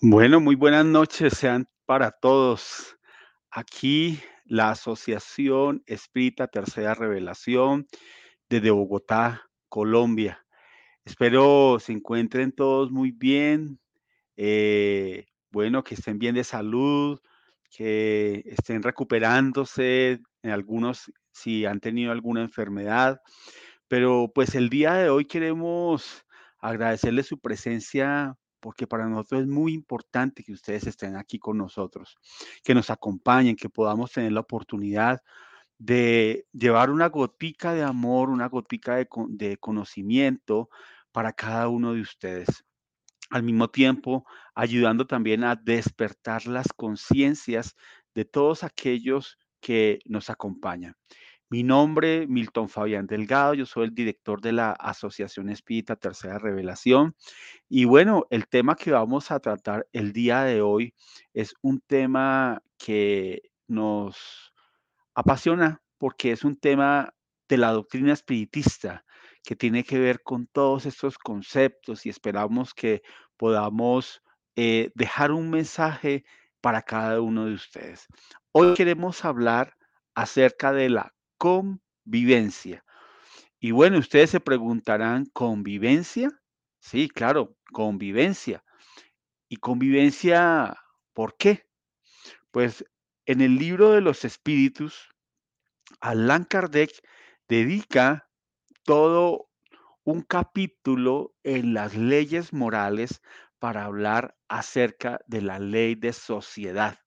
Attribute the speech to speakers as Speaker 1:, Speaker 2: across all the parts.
Speaker 1: Bueno, muy buenas noches sean para todos. Aquí la Asociación Espírita Tercera Revelación desde Bogotá, Colombia. Espero se encuentren todos muy bien. eh, bueno, que estén bien de salud, que estén recuperándose, en algunos si han tenido alguna enfermedad. Pero pues el día de hoy queremos agradecerle su presencia porque para nosotros es muy importante que ustedes estén aquí con nosotros, que nos acompañen, que podamos tener la oportunidad de llevar una gotica de amor, una gotica de, de conocimiento para cada uno de ustedes. Al mismo tiempo, ayudando también a despertar las conciencias de todos aquellos que nos acompañan. Mi nombre, Milton Fabián Delgado, yo soy el director de la Asociación Espírita Tercera Revelación. Y bueno, el tema que vamos a tratar el día de hoy es un tema que nos apasiona porque es un tema de la doctrina espiritista que tiene que ver con todos estos conceptos y esperamos que podamos eh, dejar un mensaje para cada uno de ustedes. Hoy queremos hablar acerca de la convivencia. Y bueno, ustedes se preguntarán, ¿convivencia? Sí, claro, convivencia. ¿Y convivencia por qué? Pues en el libro de los espíritus, Allan Kardec dedica todo un capítulo en las leyes morales para hablar acerca de la ley de sociedad,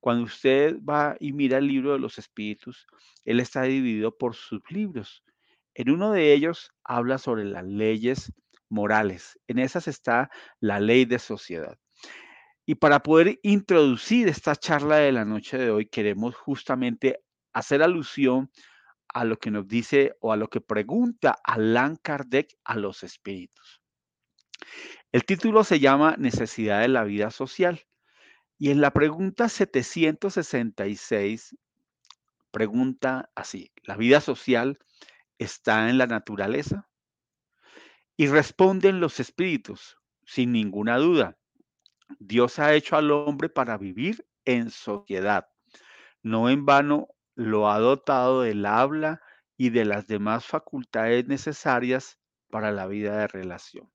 Speaker 1: Cuando usted va y mira el libro de los espíritus, él está dividido por sublibros. En uno de ellos habla sobre las leyes morales. En esas está la ley de sociedad. Y para poder introducir esta charla de la noche de hoy, queremos justamente hacer alusión a lo que nos dice o a lo que pregunta Allan Kardec a los espíritus. El título se llama Necesidad de la vida social y en la pregunta 766 pregunta así, ¿la vida social está en la naturaleza? Y responden los espíritus, sin ninguna duda, Dios ha hecho al hombre para vivir en sociedad. No en vano lo ha dotado del habla y de las demás facultades necesarias para la vida de relación.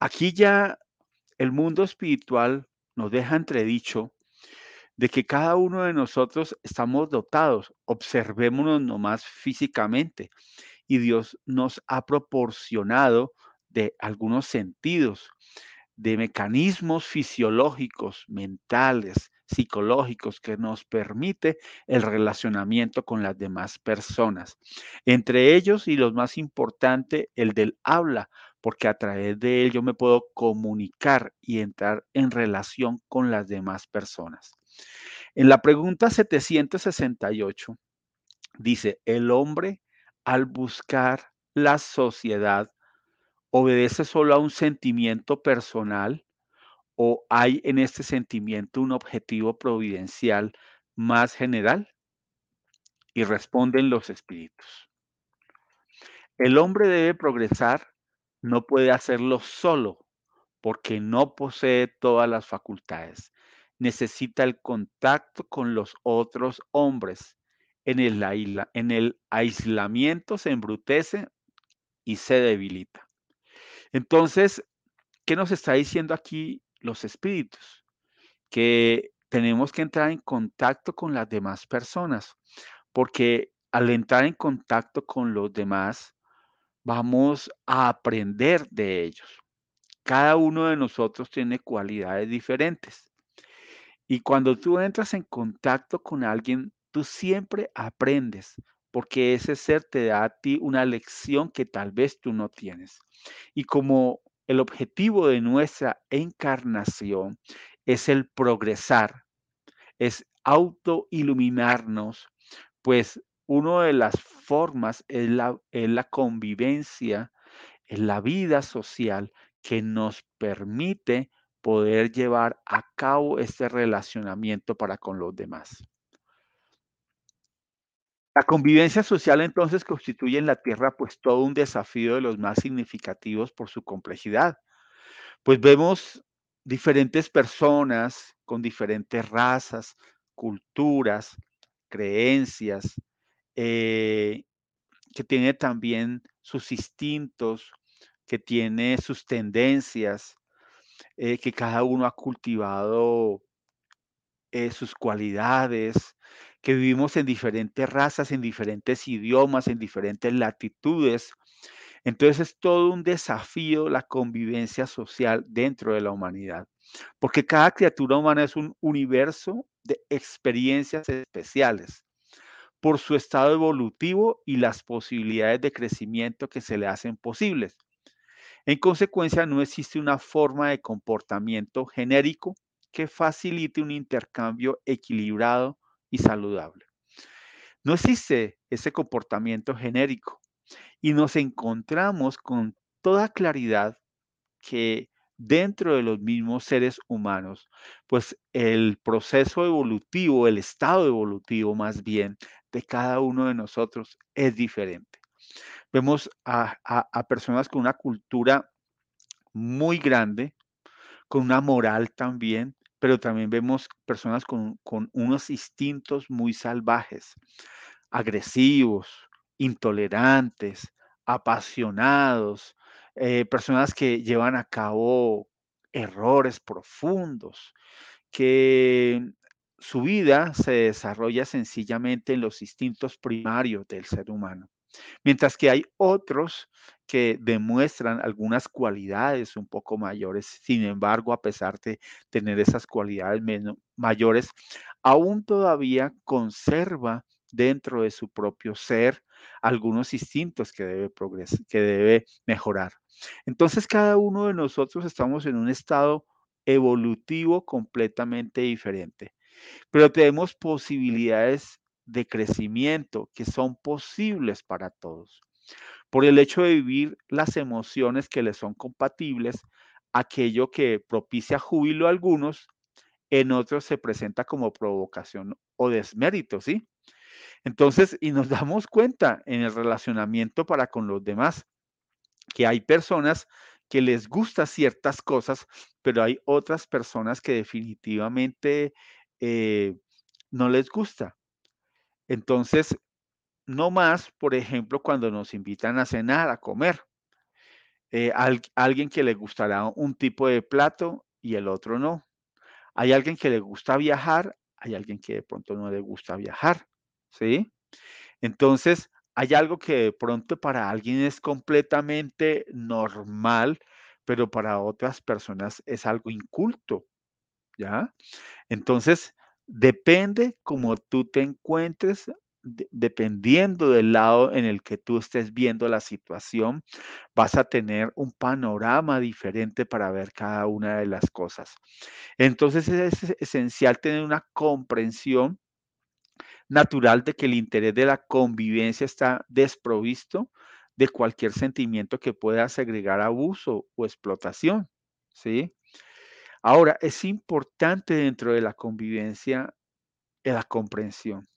Speaker 1: Aquí ya el mundo espiritual nos deja entredicho de que cada uno de nosotros estamos dotados, observémonos nomás físicamente, y Dios nos ha proporcionado de algunos sentidos, de mecanismos fisiológicos, mentales, psicológicos que nos permite el relacionamiento con las demás personas. Entre ellos y los más importante, el del habla, porque a través de él yo me puedo comunicar y entrar en relación con las demás personas. En la pregunta 768 dice, el hombre al buscar la sociedad obedece solo a un sentimiento personal o hay en este sentimiento un objetivo providencial más general? Y responden los espíritus. El hombre debe progresar, no puede hacerlo solo porque no posee todas las facultades. Necesita el contacto con los otros hombres. En el, aisla- en el aislamiento se embrutece y se debilita. Entonces, ¿qué nos está diciendo aquí los espíritus? Que tenemos que entrar en contacto con las demás personas, porque al entrar en contacto con los demás, vamos a aprender de ellos. Cada uno de nosotros tiene cualidades diferentes. Y cuando tú entras en contacto con alguien, tú siempre aprendes, porque ese ser te da a ti una lección que tal vez tú no tienes. Y como el objetivo de nuestra encarnación es el progresar, es autoiluminarnos, pues una de las formas es la, es la convivencia, es la vida social que nos permite poder llevar a cabo este relacionamiento para con los demás. La convivencia social entonces constituye en la Tierra pues todo un desafío de los más significativos por su complejidad. Pues vemos diferentes personas con diferentes razas, culturas, creencias, eh, que tiene también sus instintos, que tiene sus tendencias, eh, que cada uno ha cultivado eh, sus cualidades, que vivimos en diferentes razas, en diferentes idiomas, en diferentes latitudes. Entonces es todo un desafío la convivencia social dentro de la humanidad, porque cada criatura humana es un universo de experiencias especiales por su estado evolutivo y las posibilidades de crecimiento que se le hacen posibles. En consecuencia, no existe una forma de comportamiento genérico que facilite un intercambio equilibrado y saludable. No existe ese comportamiento genérico y nos encontramos con toda claridad que dentro de los mismos seres humanos, pues el proceso evolutivo, el estado evolutivo más bien de cada uno de nosotros es diferente. Vemos a, personas con una cultura muy grande, con una moral también, pero también vemos personas con, unos instintos muy salvajes, agresivos, intolerantes, apasionados, eh, personas que llevan a cabo errores profundos, que su vida se desarrolla sencillamente en los instintos primarios del ser humano. Mientras que hay otros que demuestran algunas cualidades un poco mayores, sin embargo, a pesar de tener esas cualidades mayores, aún todavía conserva dentro de su propio ser algunos instintos que debe progresar, que debe mejorar. Entonces, cada uno de nosotros estamos en un estado evolutivo completamente diferente, pero tenemos posibilidades de crecimiento que son posibles para todos. Por el hecho de vivir las emociones que les son compatibles, aquello que propicia júbilo a algunos, en otros se presenta como provocación o desmérito, ¿sí? Entonces, y nos damos cuenta en el relacionamiento para con los demás, que hay personas que les gusta ciertas cosas, pero hay otras personas que definitivamente eh, no les gusta. Entonces, no más, por ejemplo, cuando nos invitan a cenar, a comer. Eh, alguien que le gustará un tipo de plato y el otro no. Hay alguien que le gusta viajar, hay alguien que de pronto no le gusta viajar, ¿sí? Entonces, hay algo que de pronto para alguien es completamente normal, pero para otras personas es algo inculto, ¿ya? Entonces, Depende como tú te encuentres, dependiendo del lado en el que tú estés viendo la situación, vas a tener un panorama diferente para ver cada una de las cosas. Entonces es esencial tener una comprensión natural de que el interés de la convivencia está desprovisto de cualquier sentimiento que pueda segregar abuso o explotación, ¿sí? Ahora, es importante dentro de la convivencia la comprensión.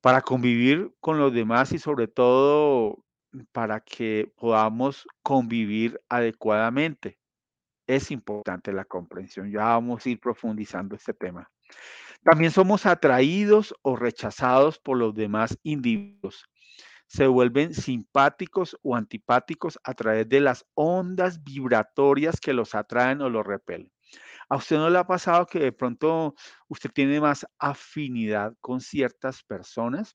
Speaker 1: Para convivir con los demás y sobre todo para que podamos convivir adecuadamente. Es importante la comprensión. Ya vamos a ir profundizando este tema. También somos atraídos o rechazados por los demás individuos se vuelven simpáticos o antipáticos a través de las ondas vibratorias que los atraen o los repelen. ¿A usted no le ha pasado que de pronto usted tiene más afinidad con ciertas personas,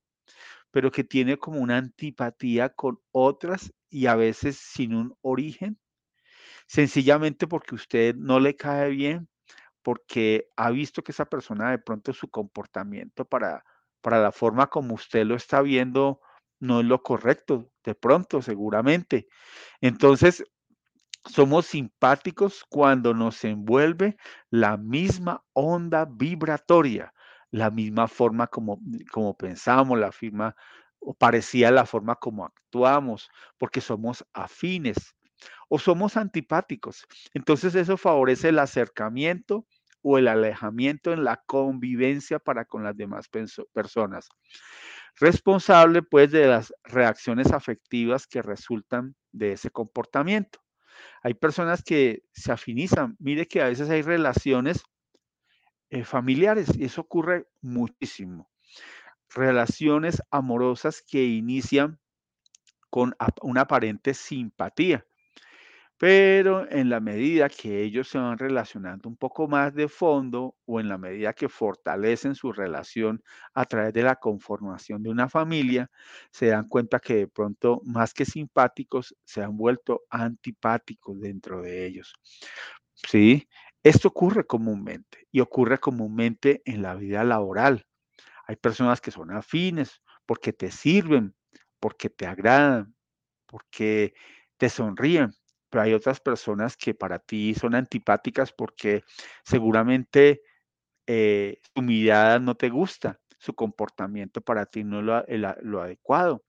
Speaker 1: pero que tiene como una antipatía con otras y a veces sin un origen? Sencillamente porque usted no le cae bien, porque ha visto que esa persona de pronto su comportamiento para, para la forma como usted lo está viendo no es lo correcto, de pronto, seguramente. Entonces, somos simpáticos cuando nos envuelve la misma onda vibratoria, la misma forma como, como pensamos, la firma o parecía la forma como actuamos, porque somos afines o somos antipáticos. Entonces eso favorece el acercamiento o el alejamiento en la convivencia para con las demás personas responsable pues de las reacciones afectivas que resultan de ese comportamiento. Hay personas que se afinizan. Mire que a veces hay relaciones eh, familiares y eso ocurre muchísimo. Relaciones amorosas que inician con una aparente simpatía pero en la medida que ellos se van relacionando un poco más de fondo o en la medida que fortalecen su relación a través de la conformación de una familia, se dan cuenta que de pronto más que simpáticos se han vuelto antipáticos dentro de ellos. ¿Sí? Esto ocurre comúnmente y ocurre comúnmente en la vida laboral. Hay personas que son afines porque te sirven, porque te agradan, porque te sonríen, pero hay otras personas que para ti son antipáticas porque seguramente eh, su mirada no te gusta, su comportamiento para ti no es lo, adecuado.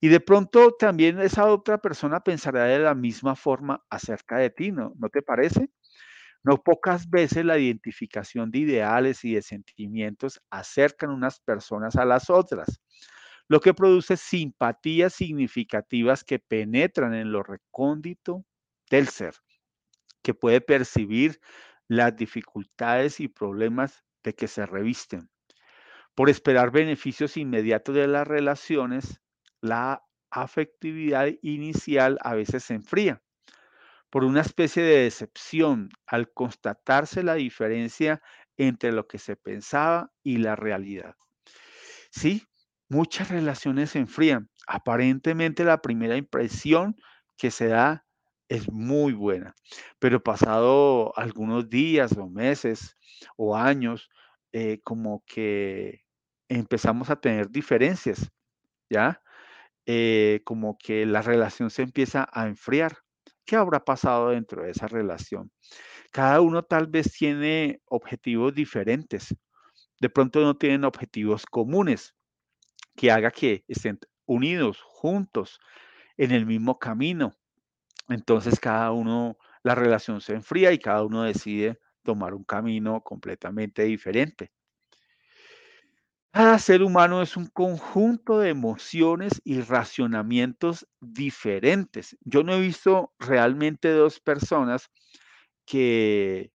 Speaker 1: Y de pronto también esa otra persona pensará de la misma forma acerca de ti, ¿no? ¿No te parece? No pocas veces la identificación de ideales y de sentimientos acercan unas personas a las otras lo que produce simpatías significativas que penetran en lo recóndito del ser, que puede percibir las dificultades y problemas de que se revisten. Por esperar beneficios inmediatos de las relaciones, la afectividad inicial a veces se enfría por una especie de decepción al constatarse la diferencia entre lo que se pensaba y la realidad. Sí, muchas relaciones se enfrían. Aparentemente la primera impresión que se da es muy buena, pero pasado algunos días o meses o años, eh, como que empezamos a tener diferencias, ¿ya? Eh, como que la relación se empieza a enfriar. ¿Qué habrá pasado dentro de esa relación? Cada uno tal vez tiene objetivos diferentes. De pronto no tienen objetivos comunes que haga que estén unidos, juntos, en el mismo camino. Entonces cada uno, la relación se enfría y cada uno decide tomar un camino completamente diferente. Cada ser humano es un conjunto de emociones y racionamientos diferentes. Yo no he visto realmente dos personas que,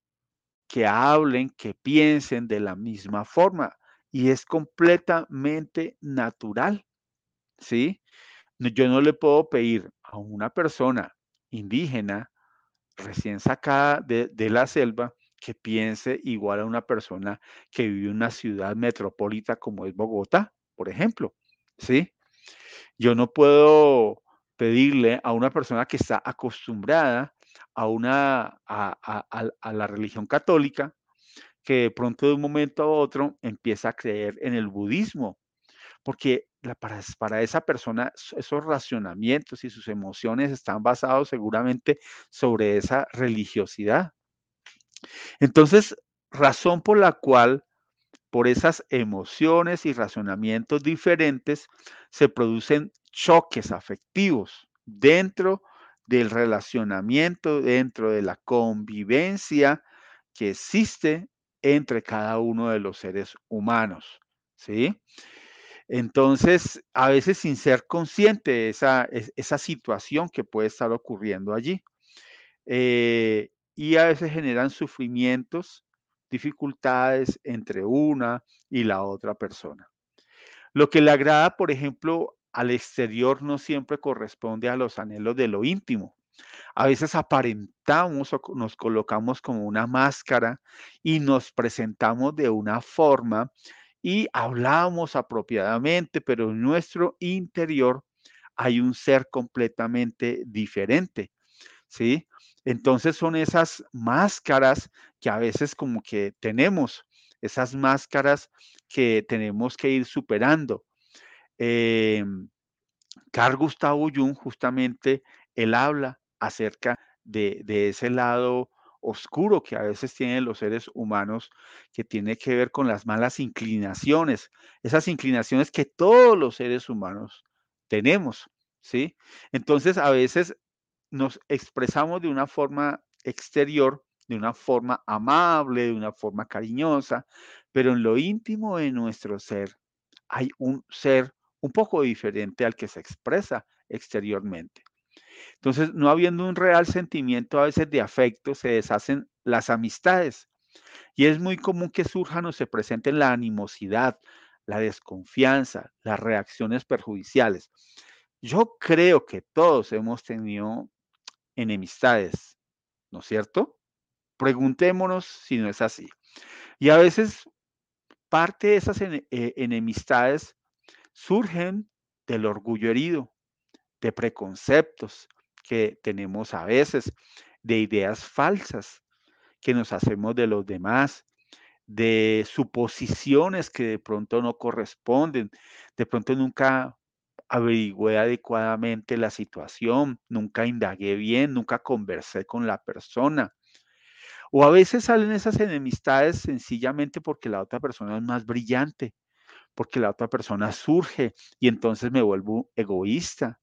Speaker 1: que hablen, que piensen de la misma forma y es completamente natural, ¿sí? Yo no le puedo pedir a una persona indígena recién sacada de, la selva que piense igual a una persona que vive en una ciudad metropolita como es Bogotá, por ejemplo, ¿sí? Yo no puedo pedirle a una persona que está acostumbrada a, una, a la religión católica que de pronto de un momento a otro empieza a creer en el budismo, porque para, para esa persona esos racionamientos y sus emociones están basados seguramente sobre esa religiosidad. Entonces, razón por la cual por esas emociones y razonamientos diferentes se producen choques afectivos dentro del relacionamiento, dentro de la convivencia que existe entre cada uno de los seres humanos, ¿sí? Entonces, a veces sin ser consciente de esa, esa situación que puede estar ocurriendo allí. Eh, y a veces generan sufrimientos, dificultades entre una y la otra persona. Lo que le agrada, por ejemplo, al exterior no siempre corresponde a los anhelos de lo íntimo. A veces aparentamos o nos colocamos como una máscara y nos presentamos de una forma y hablamos apropiadamente, pero en nuestro interior hay un ser completamente diferente, ¿sí? Entonces son esas máscaras que a veces como que tenemos, esas máscaras que tenemos que ir superando. Em, Carl Gustavo Jung justamente, él habla acerca de, ese lado oscuro que a veces tienen los seres humanos, que tiene que ver con las malas inclinaciones, esas inclinaciones que todos los seres humanos tenemos, ¿sí? Entonces, a veces nos expresamos de una forma exterior, de una forma amable, de una forma cariñosa, pero en lo íntimo de nuestro ser hay un ser un poco diferente al que se expresa exteriormente. Entonces, no habiendo un real sentimiento a veces de afecto, se deshacen las amistades. Y es muy común que surjan o se presenten la animosidad, la desconfianza, las reacciones perjudiciales. Yo creo que todos hemos tenido enemistades, ¿no es cierto? Preguntémonos si no es así. Y a veces parte de esas eh, enemistades surgen del orgullo herido, de preconceptos que tenemos a veces, de ideas falsas que nos hacemos de los demás, de suposiciones que de pronto no corresponden, de pronto nunca averigüé adecuadamente la situación, nunca indagué bien, nunca conversé con la persona. O a veces salen esas enemistades sencillamente porque la otra persona es más brillante, porque la otra persona surge y entonces me vuelvo egoísta.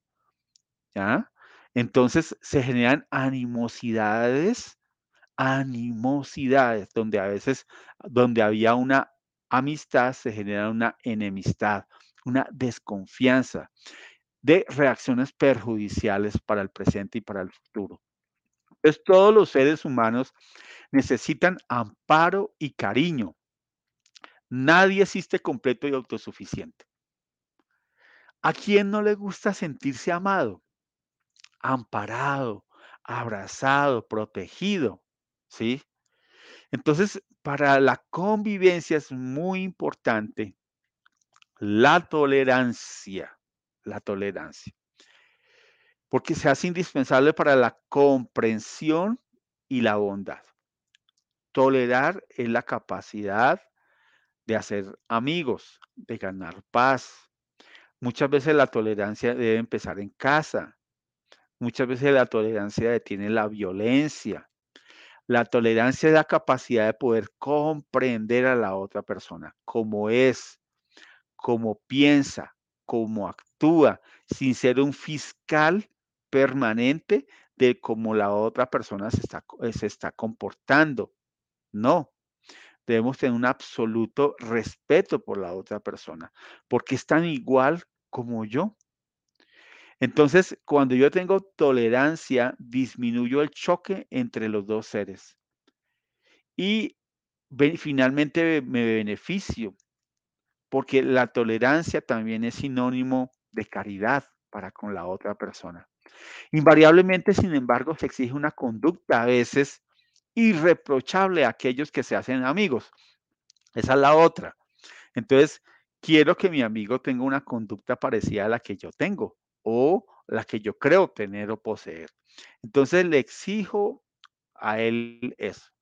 Speaker 1: Entonces se generan animosidades, animosidades, donde a veces, donde había una amistad, se genera una enemistad, una desconfianza de reacciones perjudiciales para el presente y para el futuro. Entonces, todos los seres humanos necesitan amparo y cariño. Nadie existe completo y autosuficiente. ¿A quién no le gusta sentirse amado? Amparado, abrazado, protegido, ¿sí? Entonces, para la convivencia es muy importante la tolerancia, la tolerancia, porque se hace indispensable para la comprensión y la bondad. Tolerar es la capacidad de hacer amigos, de ganar paz. Muchas veces la tolerancia debe empezar en casa, Muchas veces la tolerancia detiene la violencia. La tolerancia es la capacidad de poder comprender a la otra persona, cómo es, cómo piensa, cómo actúa, sin ser un fiscal permanente de cómo la otra persona se está, se está comportando. No, debemos tener un absoluto respeto por la otra persona, porque es tan igual como yo. Entonces, cuando yo tengo tolerancia, disminuyo el choque entre los dos seres. Y finalmente me beneficio, porque la tolerancia también es sinónimo de caridad para con la otra persona. Invariablemente, sin embargo, se exige una conducta a veces irreprochable a aquellos que se hacen amigos. Esa es la otra. Entonces, quiero que mi amigo tenga una conducta parecida a la que yo tengo o la que yo creo tener o poseer. Entonces le exijo a él eso,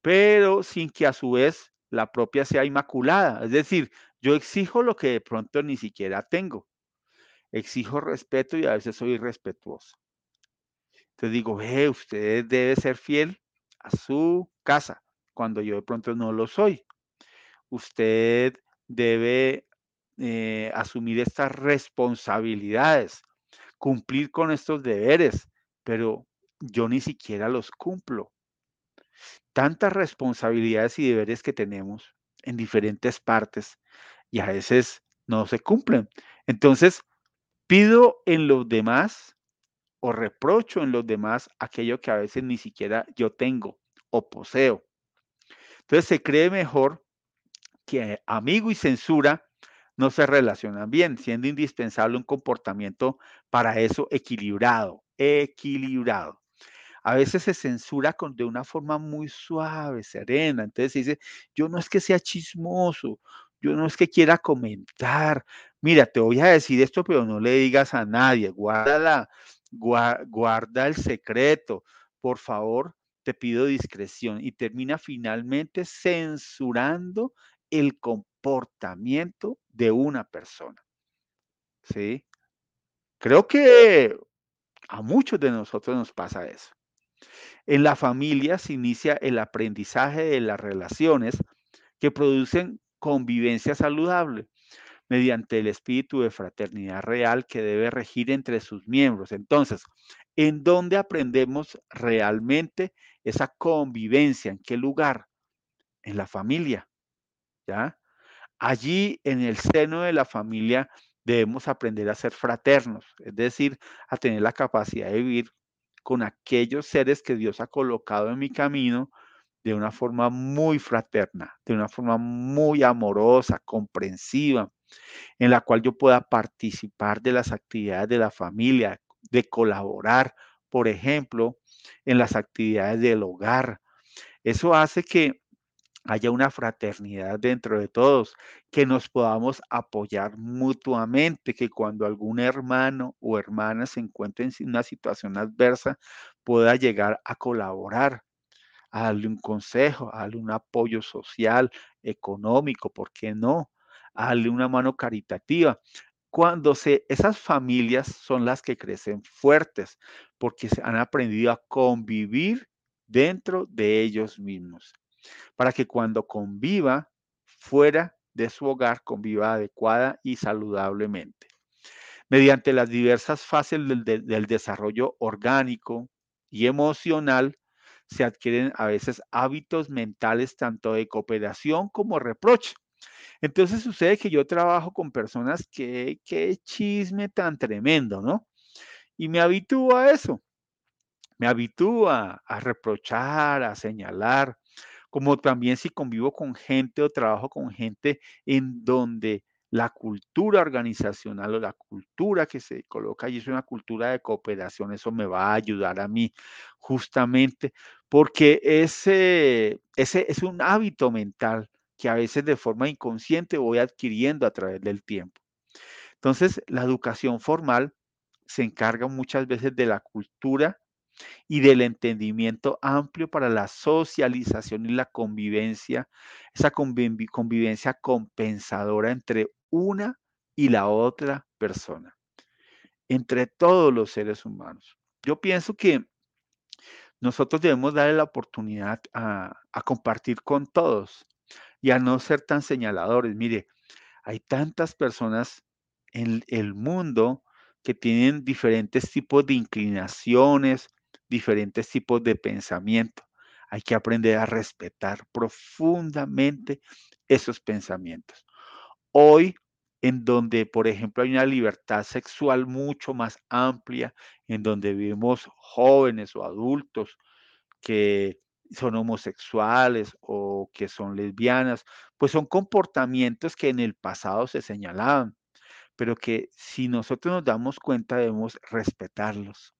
Speaker 1: pero sin que a su vez la propia sea inmaculada. Es decir, yo exijo lo que de pronto ni siquiera tengo. Exijo respeto y a veces soy irrespetuoso. Entonces digo, usted debe ser fiel a su casa cuando yo de pronto no lo soy. Usted debe eh, asumir estas responsabilidades, cumplir con estos deberes, pero yo ni siquiera los cumplo. Tantas responsabilidades y deberes que tenemos en diferentes partes y a veces no se cumplen. Entonces, pido en los demás o reprocho en los demás aquello que a veces ni siquiera yo tengo o poseo. Entonces se cree mejor que amigo y censura no se relacionan bien, siendo indispensable un comportamiento para eso equilibrado, equilibrado. A veces se censura con, de una forma muy suave, serena. Entonces se dice, yo no es que sea chismoso, yo no es que quiera comentar. Mira, te voy a decir esto, pero no le digas a nadie. Guarda, guarda el secreto. Por favor, te pido discreción. Y termina finalmente censurando el comportamiento de una persona. ¿Sí? Creo que a muchos de nosotros nos pasa eso. En la familia se inicia el aprendizaje de las relaciones que producen convivencia saludable mediante el espíritu de fraternidad real que debe regir entre sus miembros. Entonces, ¿en dónde aprendemos realmente esa convivencia? ¿En qué lugar? En la familia. ¿Ya? Allí en el seno de la familia debemos aprender a ser fraternos, es decir, a tener la capacidad de vivir con aquellos seres que Dios ha colocado en mi camino de una forma muy fraterna, de una forma muy amorosa, comprensiva, en la cual yo pueda participar de las actividades de la familia, de colaborar, por ejemplo, en las actividades del hogar. Eso hace que haya una fraternidad dentro de todos, que nos podamos apoyar mutuamente, que cuando algún hermano o hermana se encuentre en una situación adversa, pueda llegar a colaborar, a darle un consejo, a darle un apoyo social, económico, ¿por qué no? A darle una mano caritativa. Cuando se, esas familias son las que crecen fuertes, porque se han aprendido a convivir dentro de ellos mismos para que cuando conviva fuera de su hogar, conviva adecuada y saludablemente. Mediante las diversas fases del, del desarrollo orgánico y emocional, se adquieren a veces hábitos mentales tanto de cooperación como reproche. Entonces sucede que yo trabajo con personas que, qué chisme tan tremendo, ¿no? Y me habitúo a eso. Me habitúo a, a reprochar, a señalar, como también si convivo con gente o trabajo con gente en donde la cultura organizacional o la cultura que se coloca allí es una cultura de cooperación, eso me va a ayudar a mí justamente porque ese, ese es un hábito mental que a veces de forma inconsciente voy adquiriendo a través del tiempo. Entonces, la educación formal se encarga muchas veces de la cultura y del entendimiento amplio para la socialización y la convivencia, esa convivencia compensadora entre una y la otra persona, entre todos los seres humanos. Yo pienso que nosotros debemos darle la oportunidad a, a compartir con todos y a no ser tan señaladores. Mire, hay tantas personas en el mundo que tienen diferentes tipos de inclinaciones, diferentes tipos de pensamiento. Hay que aprender a respetar profundamente esos pensamientos. Hoy, en donde, por ejemplo, hay una libertad sexual mucho más amplia, en donde vivimos jóvenes o adultos que son homosexuales o que son lesbianas, pues son comportamientos que en el pasado se señalaban, pero que si nosotros nos damos cuenta debemos respetarlos.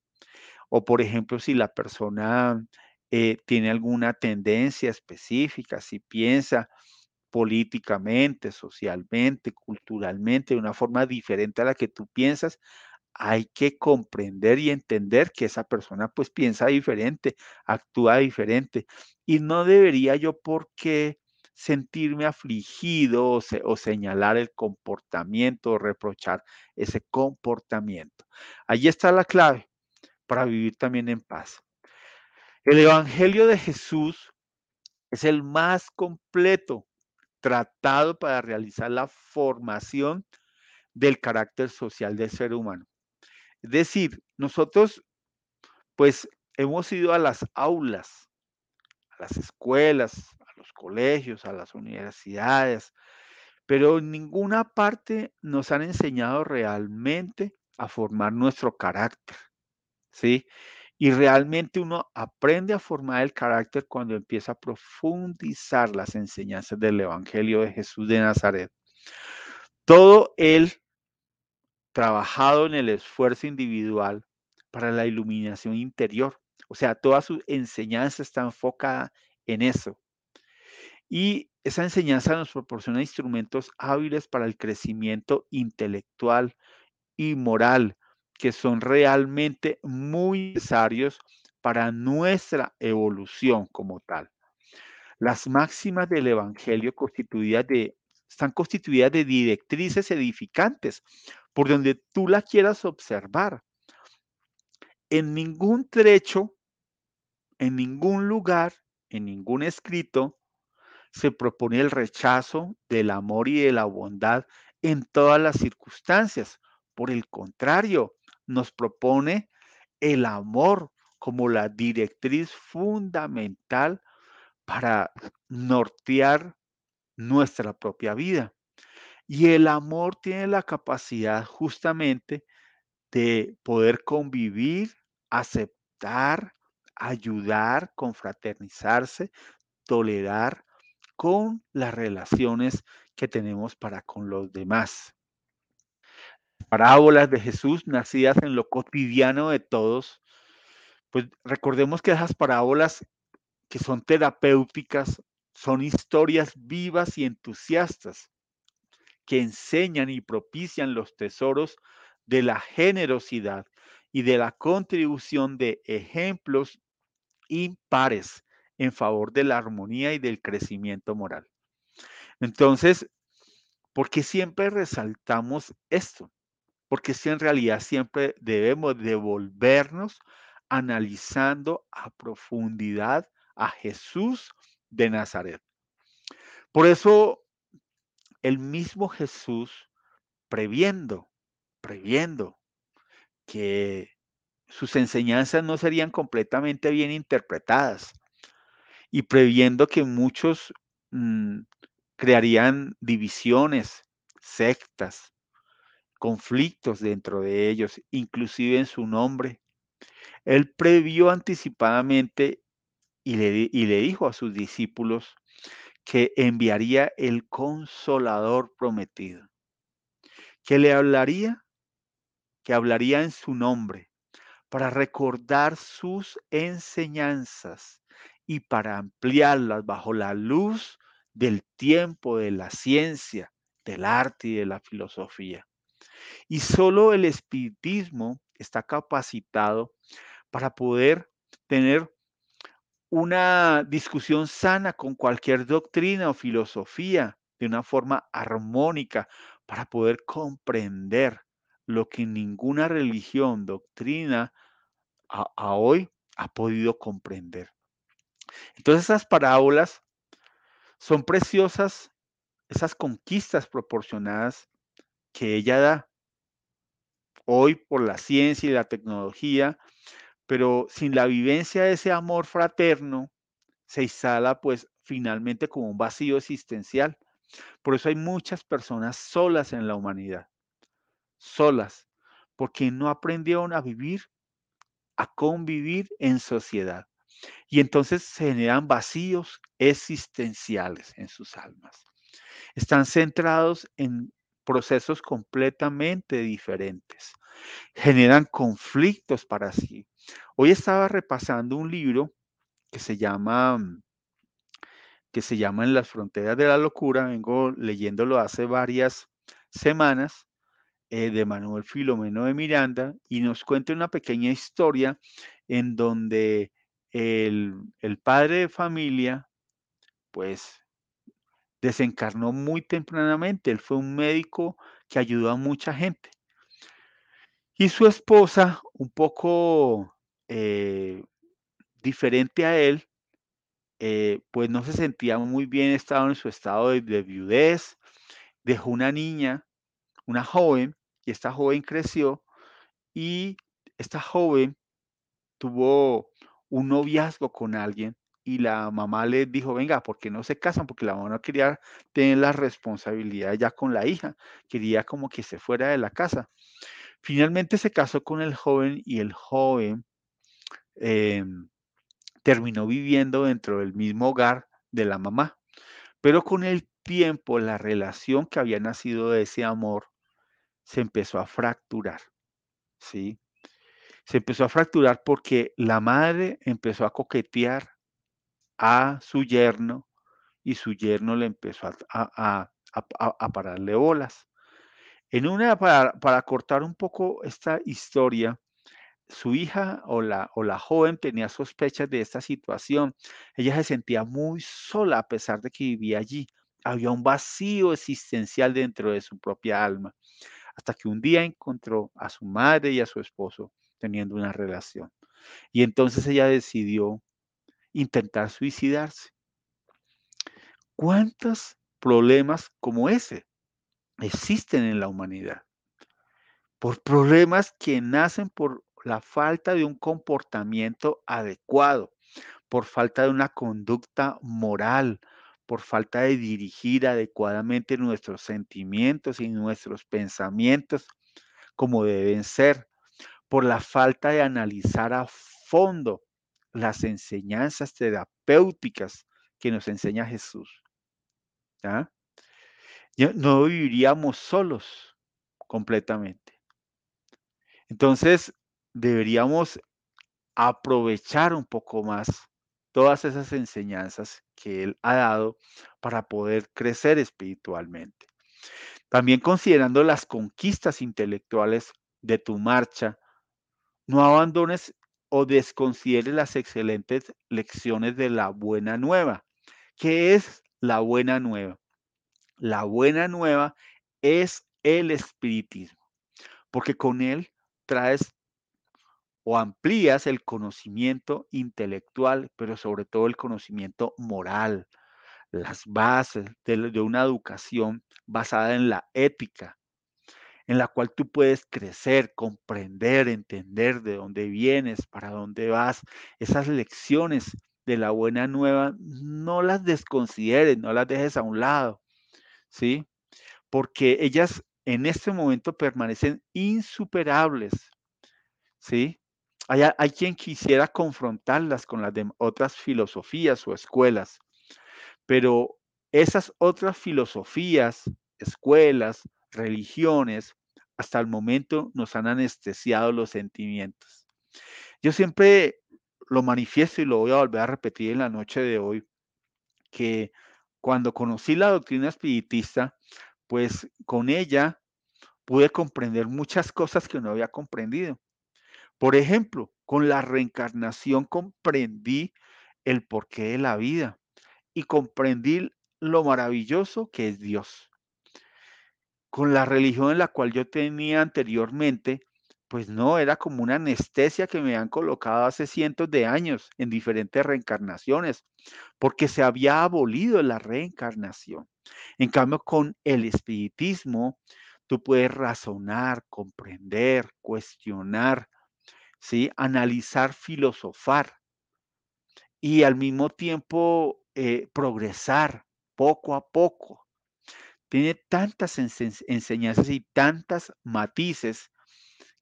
Speaker 1: O por ejemplo, si la persona eh, tiene alguna tendencia específica, si piensa políticamente, socialmente, culturalmente, de una forma diferente a la que tú piensas, hay que comprender y entender que esa persona pues piensa diferente, actúa diferente. Y no debería yo por qué sentirme afligido o, o, señalar el comportamiento o reprochar ese comportamiento. Allí está la clave para vivir también en paz. El Evangelio de Jesús es el más completo tratado para realizar la formación del carácter social del ser humano. Es decir, nosotros pues hemos ido a las aulas, a las escuelas, a los colegios, a las universidades, pero en ninguna parte nos han enseñado realmente a formar nuestro carácter. ¿Sí? Y realmente uno aprende a formar el carácter cuando empieza a profundizar las enseñanzas del Evangelio de Jesús de Nazaret. Todo él trabajado en el esfuerzo individual para la iluminación interior. O sea, toda su enseñanza está enfocada en eso. Y esa enseñanza nos proporciona instrumentos hábiles para el crecimiento intelectual y moral, que son realmente muy necesarios para nuestra evolución como tal. Las máximas del Evangelio están constituidas de directrices edificantes, por donde tú la quieras observar. En ningún trecho, en ningún lugar, en ningún escrito, se propone el rechazo del amor y de la bondad en todas las circunstancias. Por el contrario, nos propone el amor como la directriz fundamental para nortear nuestra propia vida. Y el amor tiene la capacidad justamente de poder convivir, aceptar, ayudar, confraternizarse, tolerar con las relaciones que tenemos para con los demás. Parábolas de Jesús nacidas en lo cotidiano de todos, pues recordemos que esas parábolas que son terapéuticas son historias vivas y entusiastas que enseñan y propician los tesoros de la generosidad y de la contribución de ejemplos impares en favor de la armonía y del crecimiento moral. Entonces, ¿por qué siempre resaltamos esto? Porque si en realidad siempre debemos devolvernos analizando a profundidad a Jesús de Nazaret. Por eso el mismo Jesús, previendo, previendo que sus enseñanzas no serían completamente bien interpretadas y previendo que muchos mm, crearían divisiones, sectas, conflictos dentro de ellos, inclusive en su nombre. Él previó anticipadamente y le, y le dijo a sus discípulos que enviaría el consolador prometido, que le hablaría, que hablaría en su nombre, para recordar sus enseñanzas y para ampliarlas bajo la luz del tiempo, de la ciencia, del arte y de la filosofía. Y solo el espiritismo está capacitado para poder tener una discusión sana con cualquier doctrina o filosofía de una forma armónica para poder comprender lo que ninguna religión, doctrina a, a hoy ha podido comprender. Entonces esas parábolas son preciosas, esas conquistas proporcionadas que ella da hoy por la ciencia y la tecnología, pero sin la vivencia de ese amor fraterno, se instala pues finalmente como un vacío existencial. Por eso hay muchas personas solas en la humanidad, solas, porque no aprendieron a vivir, a convivir en sociedad. Y entonces se generan vacíos existenciales en sus almas. Están centrados en procesos completamente diferentes. Generan conflictos para sí. Hoy estaba repasando un libro que se llama que se llama En las fronteras de la locura. Vengo leyéndolo hace varias semanas eh, de Manuel Filomeno de Miranda y nos cuenta una pequeña historia en donde el, el padre de familia, pues, desencarnó muy tempranamente. Él fue un médico que ayudó a mucha gente. Y su esposa, un poco eh, diferente a él, eh, pues no se sentía muy bien, estaba en su estado de, de viudez, dejó una niña, una joven, y esta joven creció, y esta joven tuvo un noviazgo con alguien y la mamá le dijo, venga, ¿por qué no se casan? Porque la mamá no quería tener la responsabilidad ya con la hija, quería como que se fuera de la casa. Finalmente se casó con el joven y el joven eh, terminó viviendo dentro del mismo hogar de la mamá. Pero con el tiempo, la relación que había nacido de ese amor se empezó a fracturar, ¿sí? Se empezó a fracturar porque la madre empezó a coquetear a su yerno y su yerno le empezó a, a, a, a pararle bolas. En una, para, para, cortar un poco esta historia, su hija o la, o la joven tenía sospechas de esta situación. Ella se sentía muy sola a pesar de que vivía allí. Había un vacío existencial dentro de su propia alma. Hasta que un día encontró a su madre y a su esposo teniendo una relación. Y entonces ella decidió intentar suicidarse. ¿Cuántos problemas como ese existen en la humanidad? Por problemas que nacen por la falta de un comportamiento adecuado, por falta de una conducta moral, por falta de dirigir adecuadamente nuestros sentimientos y nuestros pensamientos como deben ser, por la falta de analizar a fondo las enseñanzas terapéuticas que nos enseña Jesús. No viviríamos solos completamente. Entonces, deberíamos aprovechar un poco más todas esas enseñanzas que Él ha dado para poder crecer espiritualmente. También considerando las conquistas intelectuales de tu marcha, no abandones o desconsideres las excelentes lecciones de la buena nueva. ¿Qué es la buena nueva? La buena nueva es el espiritismo, porque con él traes o amplías el conocimiento intelectual, pero sobre todo el conocimiento moral, las bases de, una educación basada en la ética, en la cual tú puedes crecer, comprender, entender de dónde vienes, para dónde vas. Esas lecciones de la buena nueva, no las desconsideres, no las dejes a un lado, ¿sí? Porque ellas en este momento permanecen insuperables, ¿sí? Hay, hay quien quisiera confrontarlas con las de otras filosofías o escuelas, pero esas otras filosofías, escuelas, religiones, hasta el momento nos han anestesiado los sentimientos. Yo siempre lo manifiesto y lo voy a volver a repetir en la noche de hoy, que cuando conocí la doctrina espiritista, pues con ella pude comprender muchas cosas que no había comprendido. Por ejemplo, con la reencarnación comprendí el porqué de la vida y comprendí lo maravilloso que es Dios. Con la religión en la cual yo tenía anteriormente, pues no, era como una anestesia que me han colocado hace cientos de años en diferentes reencarnaciones, porque se había abolido la reencarnación. En cambio, con el espiritismo, tú puedes razonar, comprender, cuestionar, ¿sí? analizar, filosofar y al mismo tiempo eh, progresar poco a poco. Tiene tantas enseñanzas y tantas matices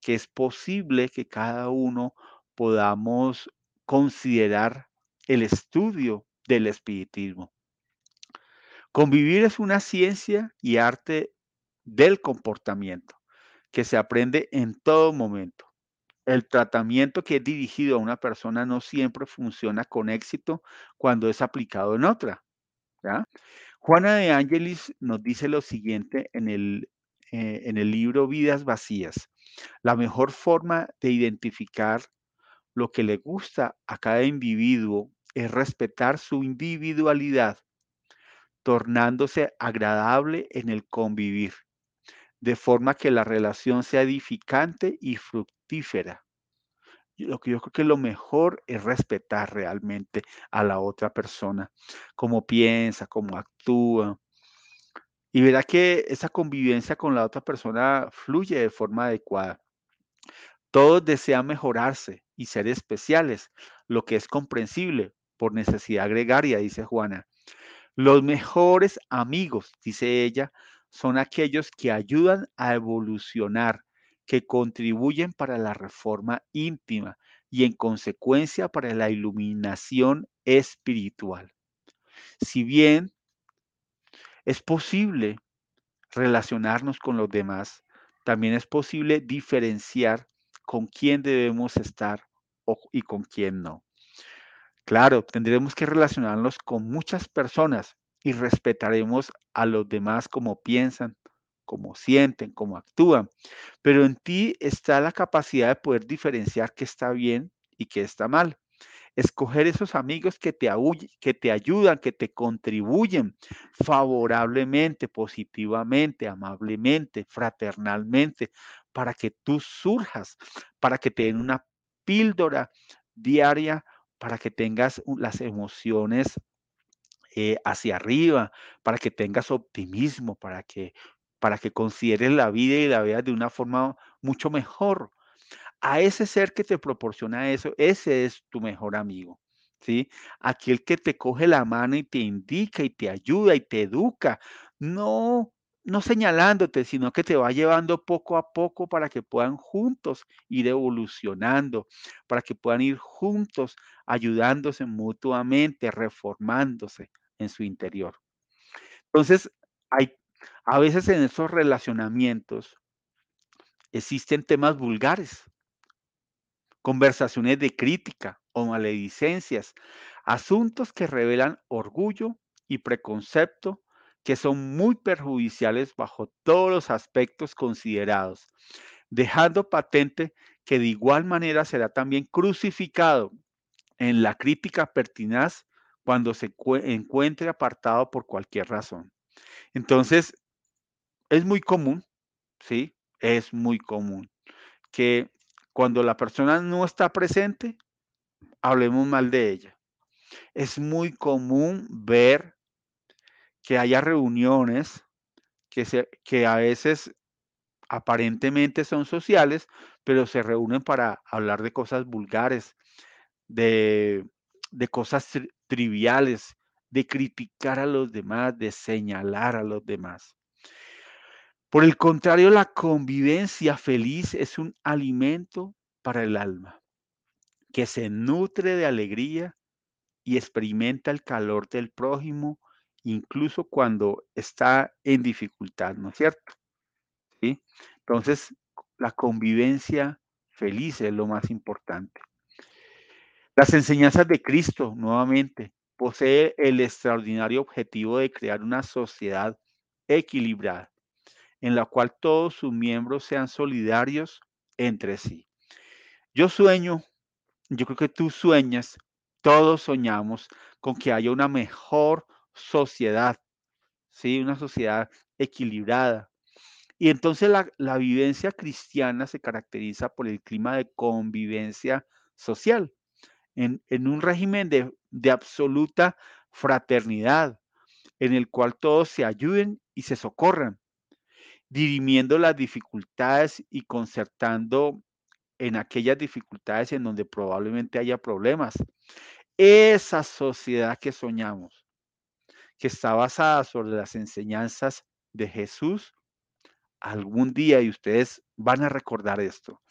Speaker 1: que es posible que cada uno podamos considerar el estudio del espiritismo. Convivir es una ciencia y arte del comportamiento que se aprende en todo momento. El tratamiento que es dirigido a una persona no siempre funciona con éxito cuando es aplicado en otra. Juana de Ángelis nos dice lo siguiente en el, eh, en el libro Vidas Vacías. La mejor forma de identificar lo que le gusta a cada individuo es respetar su individualidad, tornándose agradable en el convivir, de forma que la relación sea edificante y fructífera. Lo que yo creo que lo mejor es respetar realmente a la otra persona, cómo piensa, cómo actúa. Y verá que esa convivencia con la otra persona fluye de forma adecuada. Todos desean mejorarse y ser especiales, lo que es comprensible por necesidad gregaria, dice Juana. Los mejores amigos, dice ella, son aquellos que ayudan a evolucionar, que contribuyen para la reforma íntima y en consecuencia para la iluminación espiritual. Si bien es posible relacionarnos con los demás, también es posible diferenciar con quién debemos estar y con quién no. Claro, tendremos que relacionarnos con muchas personas y respetaremos a los demás como piensan, como sienten, como actúan. Pero en ti está la capacidad de poder diferenciar qué está bien y qué está mal. Escoger esos amigos que te, que te ayudan, que te contribuyen favorablemente, positivamente, amablemente, fraternalmente, para que tú surjas, para que te den una píldora diaria, para que tengas las emociones eh, hacia arriba, para que tengas optimismo, para que para que consideres la vida y la veas de una forma mucho mejor. A ese ser que te proporciona eso, ese es tu mejor amigo. ¿sí? Aquel que te coge la mano y te indica y te ayuda y te educa, no no señalándote, sino que te va llevando poco a poco para que puedan juntos ir evolucionando, para que puedan ir juntos ayudándose mutuamente, reformándose en su interior. Entonces, hay a veces en esos relacionamientos existen temas vulgares, conversaciones de crítica o maledicencias, asuntos que revelan orgullo y preconcepto que son muy perjudiciales bajo todos los aspectos considerados, dejando patente que de igual manera será también crucificado en la crítica pertinaz cuando se encuentre apartado por cualquier razón. Entonces, es muy común, ¿sí? Es muy común que cuando la persona no está presente, hablemos mal de ella. Es muy común ver que haya reuniones que, se, que a veces aparentemente son sociales, pero se reúnen para hablar de cosas vulgares, de, de cosas tri triviales, de criticar a los demás, de señalar a los demás. Por el contrario, la convivencia feliz es un alimento para el alma, que se nutre de alegría y experimenta el calor del prójimo, incluso cuando está en dificultad, ¿no es cierto? ¿Sí? Entonces, la convivencia feliz es lo más importante. Las enseñanzas de Cristo, nuevamente, posee el extraordinario objetivo de crear una sociedad equilibrada, en la cual todos sus miembros sean solidarios entre sí. Yo sueño, yo creo que tú sueñas, todos soñamos con que haya una mejor sociedad, ¿sí? Una sociedad equilibrada. Y entonces la, la vivencia cristiana se caracteriza por el clima de convivencia social, en, en un régimen de, de absoluta fraternidad, en el cual todos se ayuden y se socorran, dirimiendo las dificultades y concertando en aquellas dificultades en donde probablemente haya problemas. Esa sociedad que soñamos, que está basada sobre las enseñanzas de Jesús, algún día, y ustedes van a recordar esto,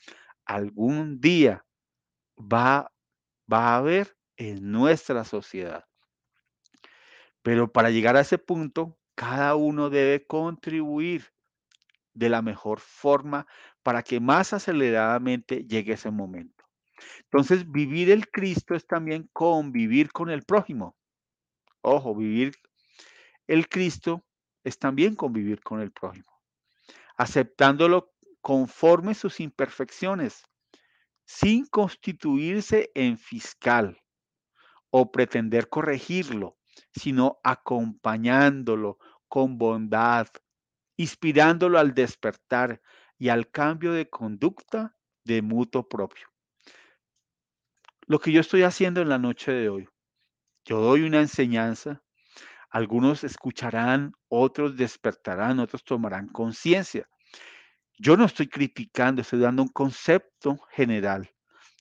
Speaker 1: algún día va, va a haber en nuestra sociedad. Pero para llegar a ese punto, cada uno debe contribuir de la mejor forma para que más aceleradamente llegue ese momento. Entonces, vivir el Cristo es también convivir con el prójimo. Ojo, vivir el Cristo es también convivir con el prójimo, aceptándolo conforme sus imperfecciones, sin constituirse en fiscal o pretender corregirlo, sino acompañándolo con bondad, inspirándolo al despertar y al cambio de conducta de mutuo propio. Lo que yo estoy haciendo en la noche de hoy, yo doy una enseñanza, algunos escucharán, otros despertarán, otros tomarán conciencia. Yo no estoy criticando, estoy dando un concepto general.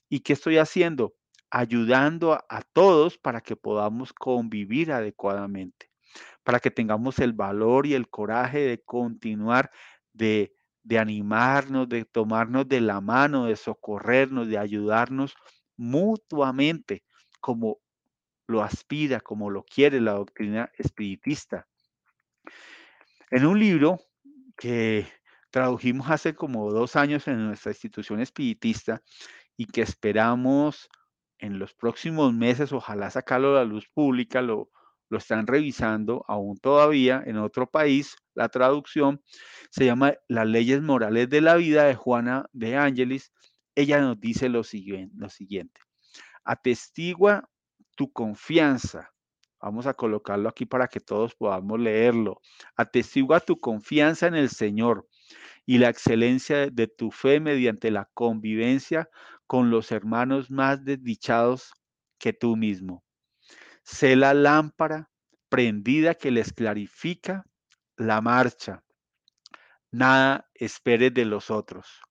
Speaker 1: ¿Y qué estoy haciendo? Ayudando a, a todos para que podamos convivir adecuadamente para que tengamos el valor y el coraje de continuar, de, de animarnos, de tomarnos de la mano, de socorrernos, de ayudarnos mutuamente, como lo aspira, como lo quiere la doctrina espiritista. En un libro que tradujimos hace como dos años en nuestra institución espiritista y que esperamos en los próximos meses, ojalá sacarlo a la luz pública, lo, lo están revisando aún todavía en otro país. La traducción se llama Las leyes morales de la vida de Juana de Ángeles. Ella nos dice lo siguiente, lo siguiente. Atestigua tu confianza. Vamos a colocarlo aquí para que todos podamos leerlo. Atestigua tu confianza en el Señor y la excelencia de tu fe mediante la convivencia con los hermanos más desdichados que tú mismo. Sé la lámpara prendida que les clarifica la marcha. Nada esperes de los otros.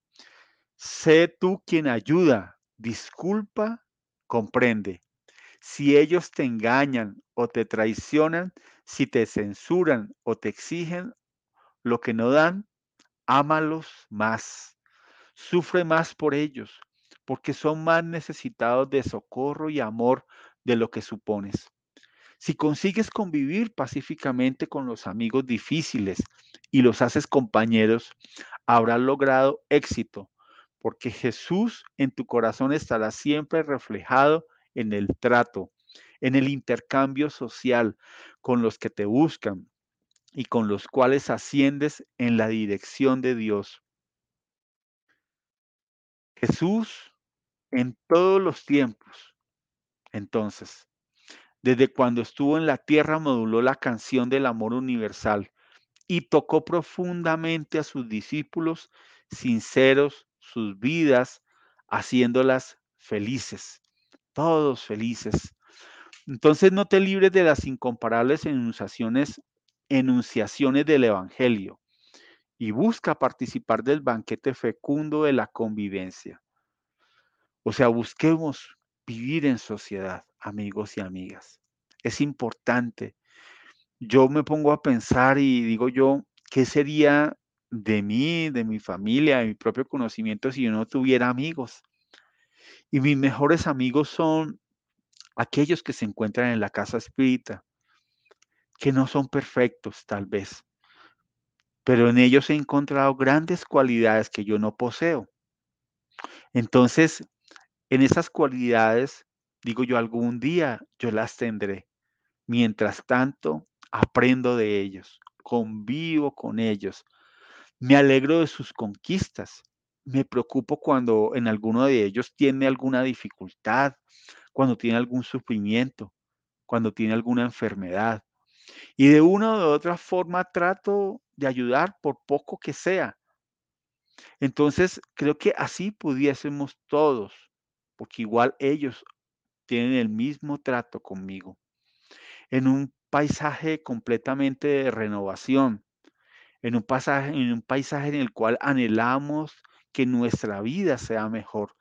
Speaker 1: Sé tú quien ayuda, disculpa, comprende. Si ellos te engañan o te traicionan, si te censuran o te exigen lo que no dan, ámalos más. Sufre más por ellos, porque son más necesitados de socorro y amor de lo que supones. Si consigues convivir pacíficamente con los amigos difíciles y los haces compañeros, habrás logrado éxito, porque Jesús en tu corazón estará siempre reflejado en el trato, en el intercambio social con los que te buscan y con los cuales asciendes en la dirección de Dios. Jesús en todos los tiempos, entonces, desde cuando estuvo en la tierra moduló la canción del amor universal y tocó profundamente a sus discípulos sinceros sus vidas, haciéndolas felices, todos felices. Entonces no te libres de las incomparables enunciaciones, enunciaciones del Evangelio y busca participar del banquete fecundo de la convivencia. O sea, busquemos vivir en sociedad, amigos y amigas. Es importante. Yo me pongo a pensar y digo yo, ¿qué sería de mí, de mi familia, de mi propio conocimiento si yo no tuviera amigos? Y mis mejores amigos son aquellos que se encuentran en la casa espírita, que no son perfectos tal vez, pero en ellos he encontrado grandes cualidades que yo no poseo. Entonces, en esas cualidades, digo yo, algún día yo las tendré. Mientras tanto, aprendo de ellos, convivo con ellos, me alegro de sus conquistas, me preocupo cuando en alguno de ellos tiene alguna dificultad, cuando tiene algún sufrimiento, cuando tiene alguna enfermedad. Y de una u otra forma trato de ayudar por poco que sea. Entonces, creo que así pudiésemos todos, porque igual ellos tienen el mismo trato conmigo, en un paisaje completamente de renovación, en un, pasaje, en un paisaje en el cual anhelamos que nuestra vida sea mejor,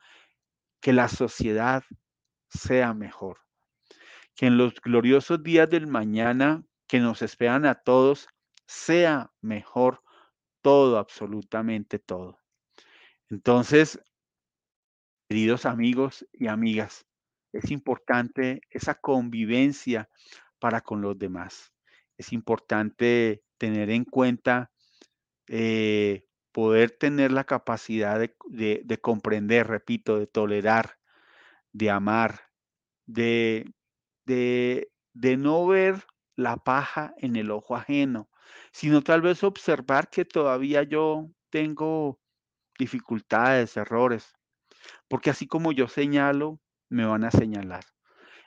Speaker 1: que la sociedad sea mejor, que en los gloriosos días del mañana que nos esperan a todos sea mejor todo, absolutamente todo. Entonces, queridos amigos y amigas, es importante esa convivencia para con los demás. Es importante tener en cuenta eh, poder tener la capacidad de, comprender, repito, de tolerar, de amar, de, de, de no ver la paja en el ojo ajeno, sino tal vez observar que todavía yo tengo dificultades, errores, porque así como yo señalo, me van a señalar.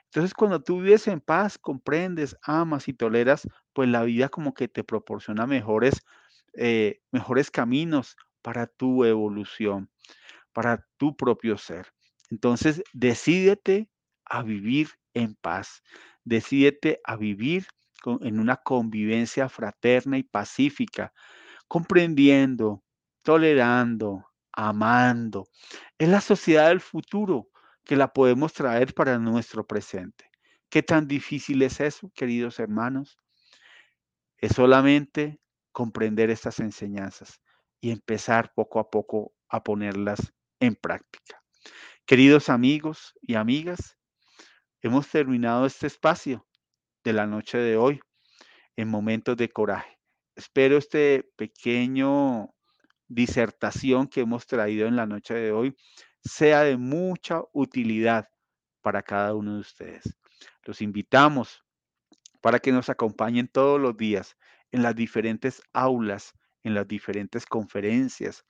Speaker 1: Entonces, cuando tú vives en paz, comprendes, amas y toleras, pues la vida como que te proporciona mejores, eh, mejores caminos para tu evolución, para tu propio ser. Entonces, decídete a vivir en paz, decídete a vivir en una convivencia fraterna y pacífica, comprendiendo, tolerando, amando. Es la sociedad del futuro que la podemos traer para nuestro presente. ¿Qué tan difícil es eso, queridos hermanos? Es solamente comprender estas enseñanzas y empezar poco a poco a ponerlas en práctica. Queridos amigos y amigas, hemos terminado este espacio de la noche de hoy en momentos de coraje. Espero este pequeño disertación que hemos traído en la noche de hoy sea de mucha utilidad para cada uno de ustedes. Los invitamos para que nos acompañen todos los días en las diferentes aulas, en las diferentes conferencias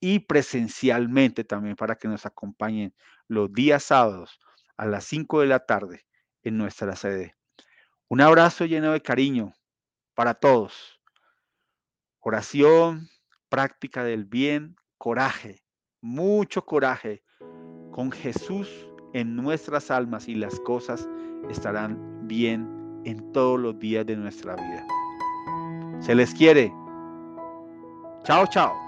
Speaker 1: y presencialmente también para que nos acompañen los días sábados a las 5 de la tarde en nuestra sede. Un abrazo lleno de cariño para todos. Oración, práctica del bien, coraje, mucho coraje. Con Jesús en nuestras almas y las cosas estarán bien en todos los días de nuestra vida. Se les quiere. Chao, chao.